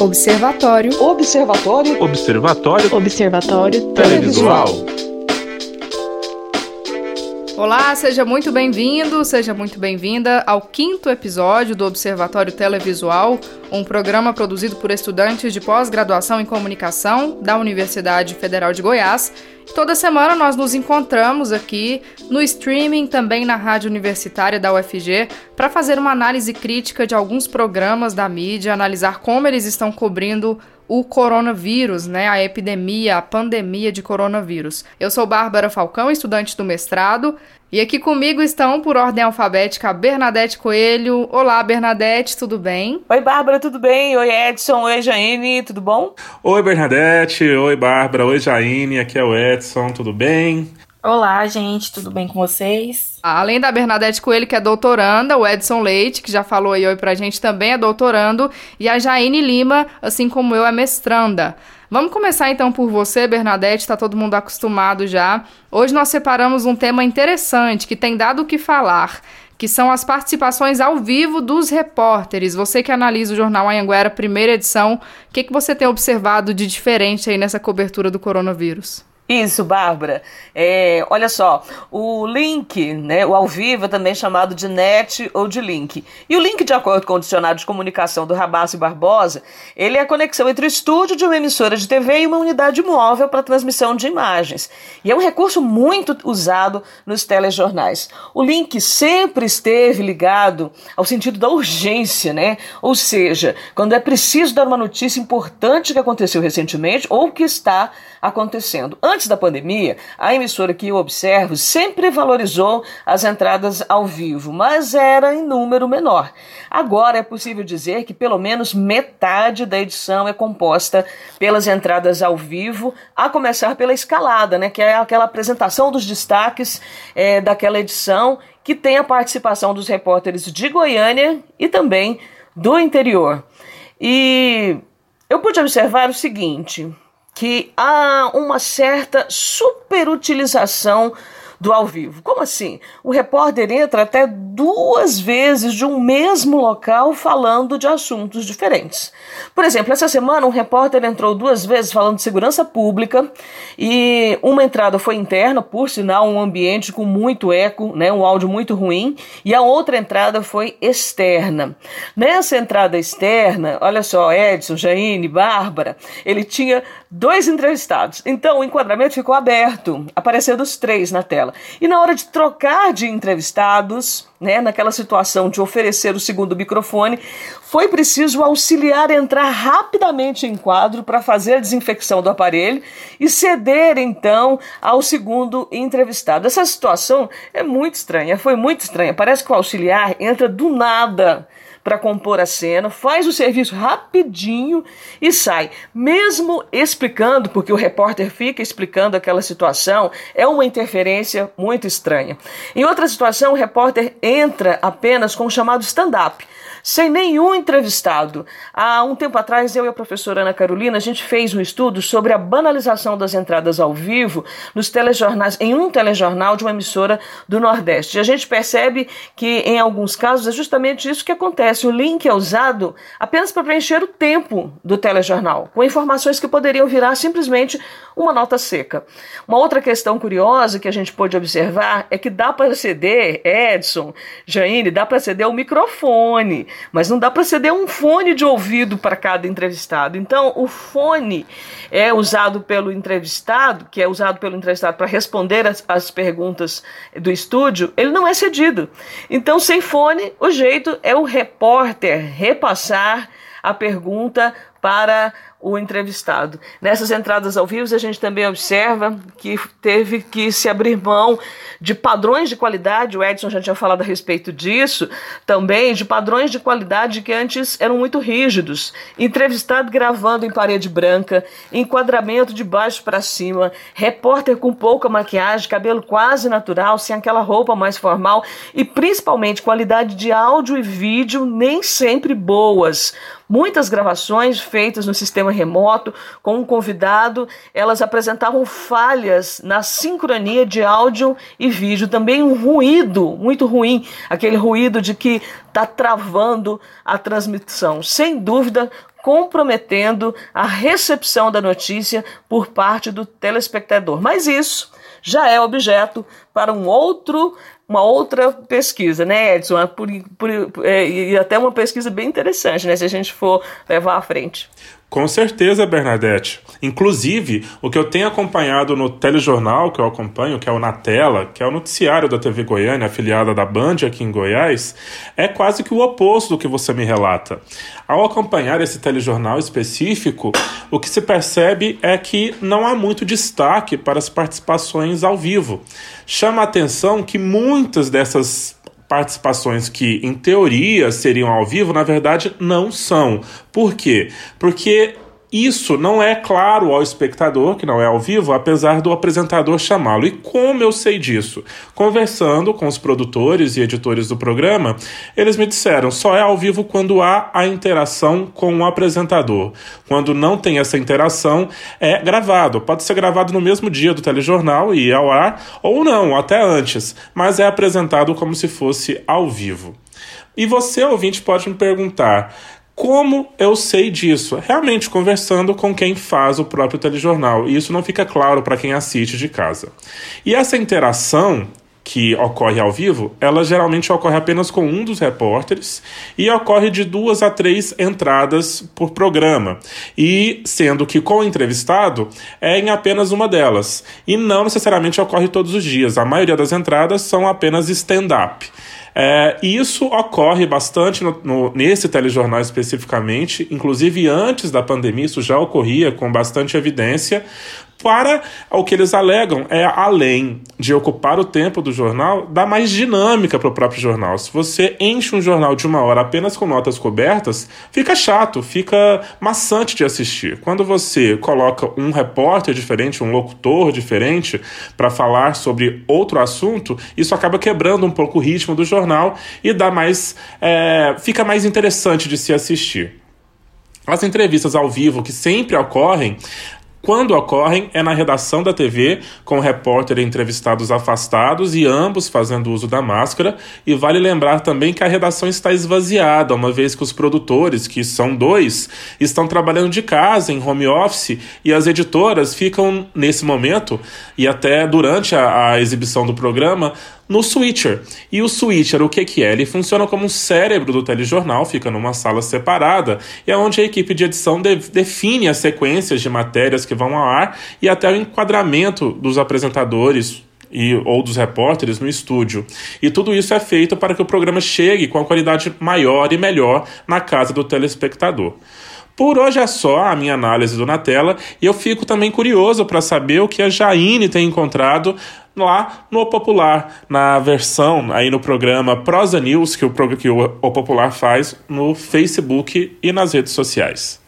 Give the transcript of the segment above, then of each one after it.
Observatório. Observatório. Observatório. Observatório Televisual. Olá, seja muito bem-vindo, seja muito bem-vinda ao quinto episódio do Observatório Televisual, um programa produzido por estudantes de pós-graduação em comunicação da Universidade Federal de Goiás. Toda semana nós nos encontramos aqui no streaming, também na rádio universitária da UFG, para fazer uma análise crítica de alguns programas da mídia, analisar como eles estão cobrindo o coronavírus, né, a epidemia, a pandemia de coronavírus. Eu sou Bárbara Falcão, estudante do mestrado, e aqui comigo estão, por ordem alfabética, Bernadette Coelho. Olá, Bernadette, tudo bem? Oi, Bárbara, tudo bem? Oi, Edson. Oi, Jaine, tudo bom? Oi, Bernadette. Oi, Bárbara. Oi, Jaine. Aqui é o Edson, tudo bem? Olá, gente, tudo bem com vocês? Além da Bernadette Coelho, que é doutoranda, o Edson Leite, que já falou aí oi pra gente, também é doutorando, e a Jaine Lima, assim como eu, é mestranda. Vamos começar então por você, Bernadette, tá todo mundo acostumado já. Hoje nós separamos um tema interessante que tem dado o que falar, que são as participações ao vivo dos repórteres. Você que analisa o jornal Anhanguera, primeira edição, o que, que você tem observado de diferente aí nessa cobertura do coronavírus? Isso, Bárbara. É, olha só, o link, né, o ao vivo é também chamado de net ou de link. E o link, de acordo com o dicionário de comunicação do Rabassa e Barbosa, ele é a conexão entre o estúdio de uma emissora de TV e uma unidade móvel para transmissão de imagens. E é um recurso muito usado nos telejornais. O link sempre esteve ligado ao sentido da urgência, né? Ou seja, quando é preciso dar uma notícia importante que aconteceu recentemente ou que está acontecendo. Antes da pandemia, a emissora que eu observo sempre valorizou as entradas ao vivo, mas era em número menor. Agora é possível dizer que pelo menos metade da edição é composta pelas entradas ao vivo, a começar pela escalada, né, que é aquela apresentação dos destaques é, daquela edição, que tem a participação dos repórteres de Goiânia e também do interior. E eu pude observar o seguinte: que há uma certa superutilização do ao vivo. Como assim? O repórter entra até duas vezes de um mesmo local falando de assuntos diferentes. Por exemplo, essa semana um repórter entrou duas vezes falando de segurança pública e uma entrada foi interna, por sinal, um ambiente com muito eco, né, um áudio muito ruim, e a outra entrada foi externa. Nessa entrada externa, olha só, Edson, Jaine, Bárbara, ele tinha dois entrevistados. Então o enquadramento ficou aberto, aparecendo os três na tela. E na hora de trocar de entrevistados, né, naquela situação de oferecer o segundo microfone, foi preciso auxiliar entrar rapidamente em quadro para fazer a desinfecção do aparelho e ceder então ao segundo entrevistado. Essa situação é muito estranha, foi muito estranha. Parece que o auxiliar entra do nada para compor a cena, faz o serviço rapidinho e sai. Mesmo explicando, porque o repórter fica explicando aquela situação, é uma interferência muito estranha. Em outra situação, o repórter entra apenas com o chamado stand-up sem nenhum entrevistado. Há um tempo atrás, eu e a professora Ana Carolina, a gente fez um estudo sobre a banalização das entradas ao vivo nos telejornais, em um telejornal de uma emissora do Nordeste. E a gente percebe que, em alguns casos, é justamente isso que acontece. O link é usado apenas para preencher o tempo do telejornal, com informações que poderiam virar simplesmente uma nota seca. Uma outra questão curiosa que a gente pôde observar é que dá para ceder, Edson, Jaine, dá para ceder o microfone mas não dá para ceder um fone de ouvido para cada entrevistado. Então, o fone é usado pelo entrevistado, que é usado pelo entrevistado para responder as, as perguntas do estúdio, ele não é cedido. Então, sem fone, o jeito é o repórter repassar a pergunta para o entrevistado. Nessas entradas ao vivo, a gente também observa que teve que se abrir mão de padrões de qualidade, o Edson já tinha falado a respeito disso, também de padrões de qualidade que antes eram muito rígidos. Entrevistado gravando em parede branca, enquadramento de baixo para cima, repórter com pouca maquiagem, cabelo quase natural, sem aquela roupa mais formal e principalmente qualidade de áudio e vídeo nem sempre boas. Muitas gravações feitas no sistema remoto com um convidado, elas apresentavam falhas na sincronia de áudio e vídeo, também um ruído muito ruim, aquele ruído de que está travando a transmissão. Sem dúvida, comprometendo a recepção da notícia por parte do telespectador. Mas isso já é objeto para um outro uma outra pesquisa, né, Edson? Por, por, é, e até uma pesquisa bem interessante, né, se a gente for levar à frente. Com certeza, Bernadette. Inclusive, o que eu tenho acompanhado no telejornal que eu acompanho, que é o Na Tela, que é o noticiário da TV Goiânia, afiliada da Band aqui em Goiás, é quase que o oposto do que você me relata. Ao acompanhar esse telejornal específico, o que se percebe é que não há muito destaque para as participações ao vivo. Chama a atenção que muitas dessas participações que, em teoria, seriam ao vivo, na verdade não são. Por quê? Porque isso não é claro ao espectador, que não é ao vivo, apesar do apresentador chamá-lo. E como eu sei disso? Conversando com os produtores e editores do programa, eles me disseram: só é ao vivo quando há a interação com o apresentador. Quando não tem essa interação, é gravado. Pode ser gravado no mesmo dia do telejornal e ao ar, ou não, até antes, mas é apresentado como se fosse ao vivo. E você, ouvinte, pode me perguntar: como eu sei disso? Realmente conversando com quem faz o próprio telejornal. E isso não fica claro para quem assiste de casa. E essa interação que ocorre ao vivo, ela geralmente ocorre apenas com um dos repórteres e ocorre de duas a três entradas por programa. E sendo que com o entrevistado é em apenas uma delas. E não necessariamente ocorre todos os dias. A maioria das entradas são apenas stand-up. É, isso ocorre bastante no, no, nesse telejornal especificamente, inclusive antes da pandemia, isso já ocorria com bastante evidência, para o que eles alegam é além de ocupar o tempo do jornal, dar mais dinâmica para o próprio jornal. Se você enche um jornal de uma hora apenas com notas cobertas, fica chato, fica maçante de assistir. Quando você coloca um repórter diferente, um locutor diferente para falar sobre outro assunto, isso acaba quebrando um pouco o ritmo do jornal e dá mais, é, fica mais interessante de se assistir. As entrevistas ao vivo que sempre ocorrem, quando ocorrem, é na redação da TV, com o repórter e entrevistados afastados e ambos fazendo uso da máscara. E vale lembrar também que a redação está esvaziada, uma vez que os produtores, que são dois, estão trabalhando de casa, em home office, e as editoras ficam, nesse momento, e até durante a, a exibição do programa, no switcher. E o switcher, o que, que é? Ele funciona como um cérebro do telejornal, fica numa sala separada, e é onde a equipe de edição de, define as sequências de matérias que vão ao ar e até o enquadramento dos apresentadores e, ou dos repórteres no estúdio. E tudo isso é feito para que o programa chegue com a qualidade maior e melhor na casa do telespectador. Por hoje é só a minha análise do Na Tela e eu fico também curioso para saber o que a Jaine tem encontrado lá no Popular, na versão aí no programa Prosa News que o, que o, o Popular faz no Facebook e nas redes sociais.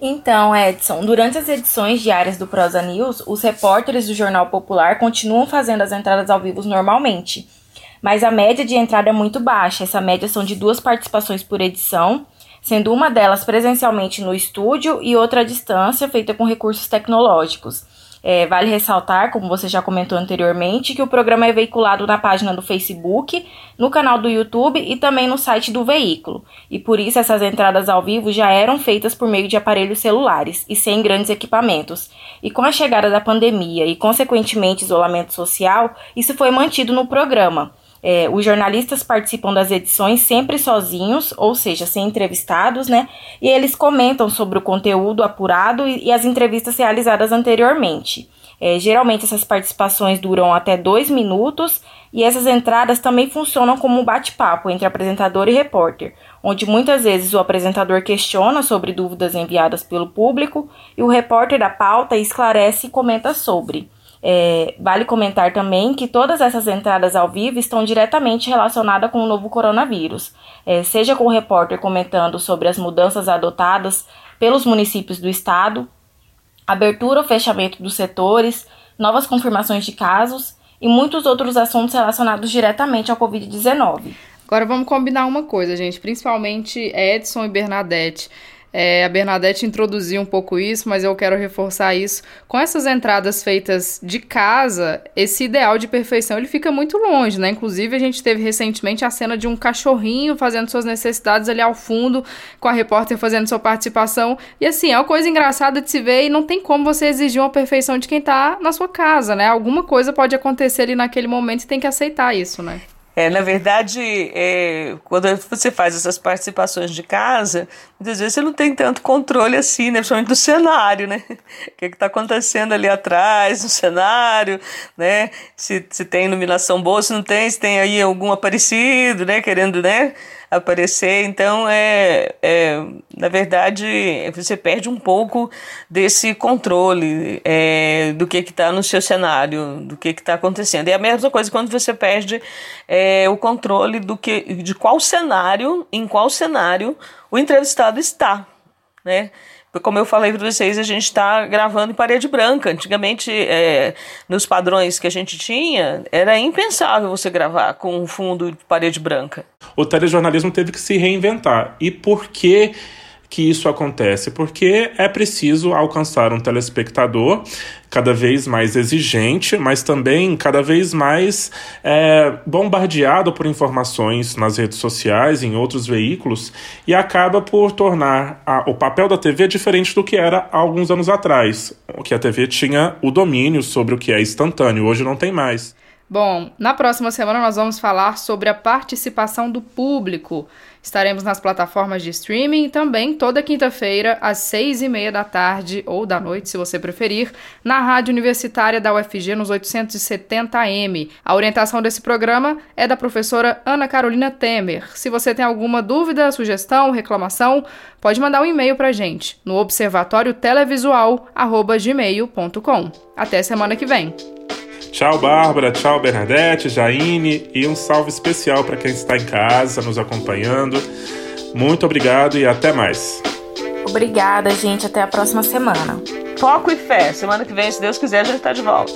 Então, Edson, durante as edições diárias do Prosa News, os repórteres do Jornal Popular continuam fazendo as entradas ao vivo normalmente. Mas a média de entrada é muito baixa. Essa média são de duas participações por edição, sendo uma delas presencialmente no estúdio e outra à distância, feita com recursos tecnológicos. É, vale ressaltar, como você já comentou anteriormente, que o programa é veiculado na página do Facebook, no canal do YouTube e também no site do veículo. E por isso essas entradas ao vivo já eram feitas por meio de aparelhos celulares e sem grandes equipamentos. E com a chegada da pandemia e, consequentemente, isolamento social, isso foi mantido no programa. É, os jornalistas participam das edições sempre sozinhos, ou seja, sem entrevistados, né? E eles comentam sobre o conteúdo apurado e, e as entrevistas realizadas anteriormente. É, geralmente essas participações duram até dois minutos e essas entradas também funcionam como um bate-papo entre apresentador e repórter, onde muitas vezes o apresentador questiona sobre dúvidas enviadas pelo público e o repórter da pauta esclarece e comenta sobre. É, vale comentar também que todas essas entradas ao vivo estão diretamente relacionadas com o novo coronavírus, é, seja com o repórter comentando sobre as mudanças adotadas pelos municípios do estado, abertura ou fechamento dos setores, novas confirmações de casos e muitos outros assuntos relacionados diretamente ao Covid-19. Agora vamos combinar uma coisa, gente, principalmente Edson e Bernadette. É, a Bernadette introduziu um pouco isso, mas eu quero reforçar isso. Com essas entradas feitas de casa, esse ideal de perfeição ele fica muito longe, né? Inclusive, a gente teve recentemente a cena de um cachorrinho fazendo suas necessidades ali ao fundo, com a repórter fazendo sua participação. E assim, é uma coisa engraçada de se ver e não tem como você exigir uma perfeição de quem tá na sua casa, né? Alguma coisa pode acontecer ali naquele momento e tem que aceitar isso, né? É, na verdade, é, quando você faz essas participações de casa, muitas vezes você não tem tanto controle assim, né? Principalmente do cenário, né? O que está acontecendo ali atrás, no cenário, né? Se, se tem iluminação boa, se não tem, se tem aí algum aparecido, né? Querendo, né? Aparecer. Então, é, é, na verdade, você perde um pouco desse controle é, do que está no seu cenário, do que está acontecendo. E é a mesma coisa quando você perde é, o controle do que, de qual cenário, em qual cenário o entrevistado está, né? Como eu falei para vocês, a gente está gravando em parede branca. Antigamente, é, nos padrões que a gente tinha, era impensável você gravar com um fundo de parede branca. O telejornalismo teve que se reinventar. E por que? Que isso acontece? Porque é preciso alcançar um telespectador cada vez mais exigente, mas também cada vez mais é, bombardeado por informações nas redes sociais, em outros veículos, e acaba por tornar a, o papel da TV diferente do que era há alguns anos atrás, que a TV tinha o domínio sobre o que é instantâneo, hoje não tem mais. Bom, na próxima semana nós vamos falar sobre a participação do público. Estaremos nas plataformas de streaming também toda quinta-feira, às seis e meia da tarde ou da noite, se você preferir, na Rádio Universitária da UFG nos 870M. A orientação desse programa é da professora Ana Carolina Temer. Se você tem alguma dúvida, sugestão, reclamação, pode mandar um e-mail para gente no observatório televisual@gmail.com. Até semana que vem. Tchau, Bárbara. Tchau, Bernadette, Jaine. E um salve especial para quem está em casa nos acompanhando. Muito obrigado e até mais. Obrigada, gente. Até a próxima semana. Foco e fé. Semana que vem, se Deus quiser, a gente está de volta.